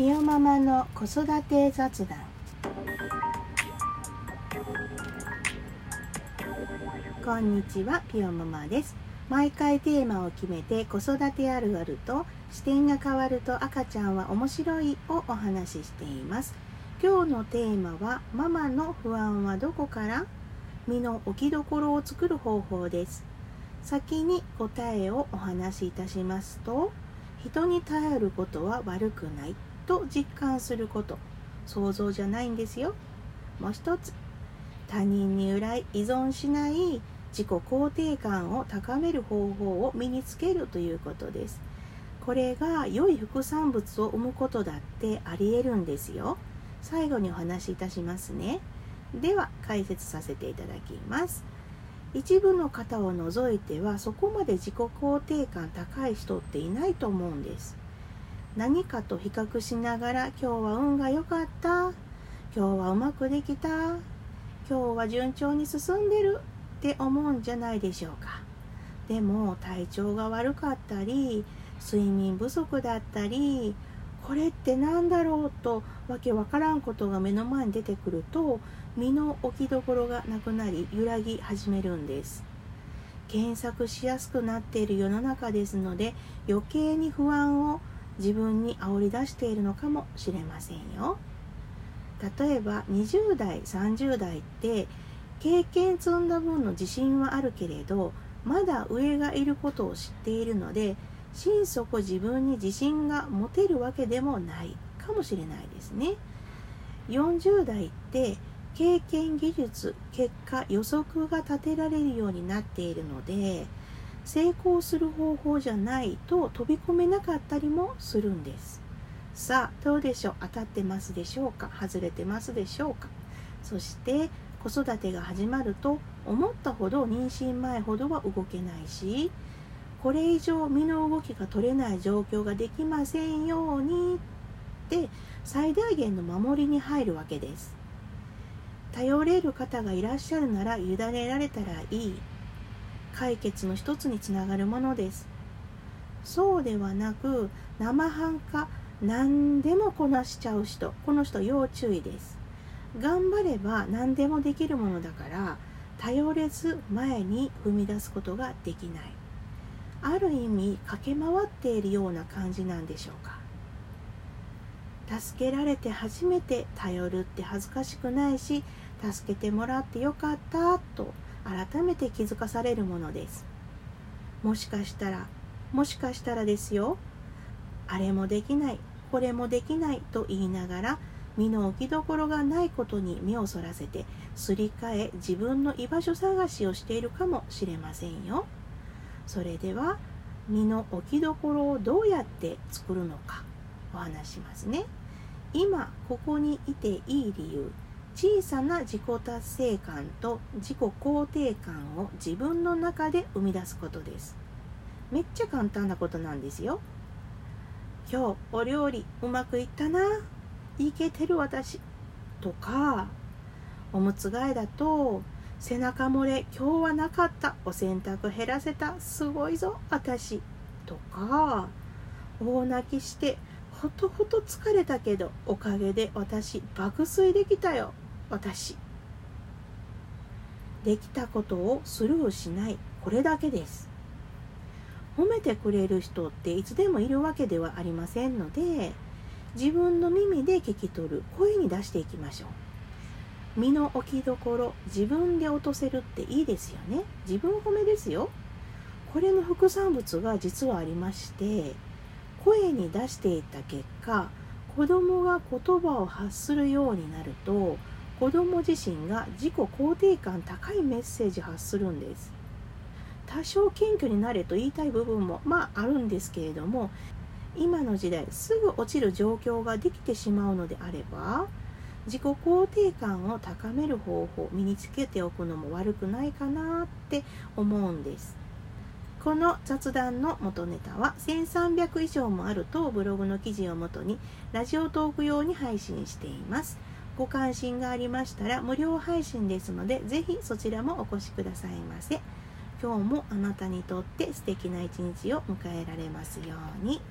ピヨママの子育て雑談。こんにちはピヨママです。毎回テーマを決めて子育てあるあると視点が変わると赤ちゃんは面白いをお話ししています。今日のテーマはママの不安はどこから？身の置きどころを作る方法です。先に答えをお話しいたしますと人に頼ることは悪くない。と実感すること。想像じゃないんですよ。もう一つ。他人に由来依存しない自己肯定感を高める方法を身につけるということです。これが良い副産物を生むことだってありえるんですよ。最後にお話しいたしますね。では解説させていただきます。一部の方を除いてはそこまで自己肯定感高い人っていないと思うんです。何かと比較しながら今日は運が良かった。今日はうまくできた。今日は順調に進んでる。って思うんじゃないでしょうか。でも体調が悪かったり睡眠不足だったりこれって何だろうとわけわからんことが目の前に出てくると身の置きどころがなくなり揺らぎ始めるんです。検索しやすくなっている世の中ですので余計に不安を自分に煽り出しているのかもしれませんよ。例えば20代30代って経験積んだ分の自信はあるけれどまだ上がいることを知っているので心底自分に自信が持てるわけでもないかもしれないですね。40代って経験技術結果予測が立てられるようになっているので成功する方法じゃないと飛び込めなかったりもするんです。さあどうでしょう？当たってますでしょうか？外れてますでしょうか？そして子育てが始まると思ったほど妊娠前ほどは動けないしこれ以上身の動きが取れない状況ができませんようにって最大限の守りに入るわけです。頼れる方がいらっしゃるなら委ねられたらいい。解決の一つにつながるものです。そうではなく生半可何でもこなしちゃう人この人要注意です。頑張れば何でもできるものだから頼れず前に踏み出すことができない。ある意味駆け回っているような感じなんでしょうか。助けられて初めて頼るって恥ずかしくないし助けてもらってよかったと改めて気づかされるものです。もしかしたらもしかしたらですよ。あれもできないこれもできないと言いながら身の置きどころがないことに目をそらせてすり替え自分の居場所探しをしているかもしれませんよ。それでは身の置きどころをどうやって作るのかお話しますね。今ここにいていい理由。小さな自己達成感と自己肯定感を自分の中で生み出すことです。めっちゃ簡単なことなんですよ。今日お料理うまくいったな。いけてる私とか。おむつ替えだと。背中漏れ今日はなかった。お洗濯減らせた。すごいぞ私とか。大泣きしてほとほと疲れたけどおかげで私爆睡できたよ。私。できたことをスルーしない。これだけです。褒めてくれる人っていつでもいるわけではありませんので自分の耳で聞き取る。声に出していきましょう。身の置きどころ自分で落とせるっていいですよね。自分褒めですよ。これの副産物が実はありまして声に出していた結果子供が言葉を発するようになると子供自身が自己肯定感高いメッセージ発するんです。多少謙虚になれと言いたい部分もまああるんですけれども今の時代すぐ落ちる状況ができてしまうのであれば自己肯定感を高める方法身につけておくのも悪くないかなって思うんです。この雑談の元ネタは1300以上もある当ブログの記事をもとにラジオトーク用に配信していますご関心がありましたら無料配信ですのでぜひそちらもお越しくださいませ今日もあなたにとって素敵な一日を迎えられますように。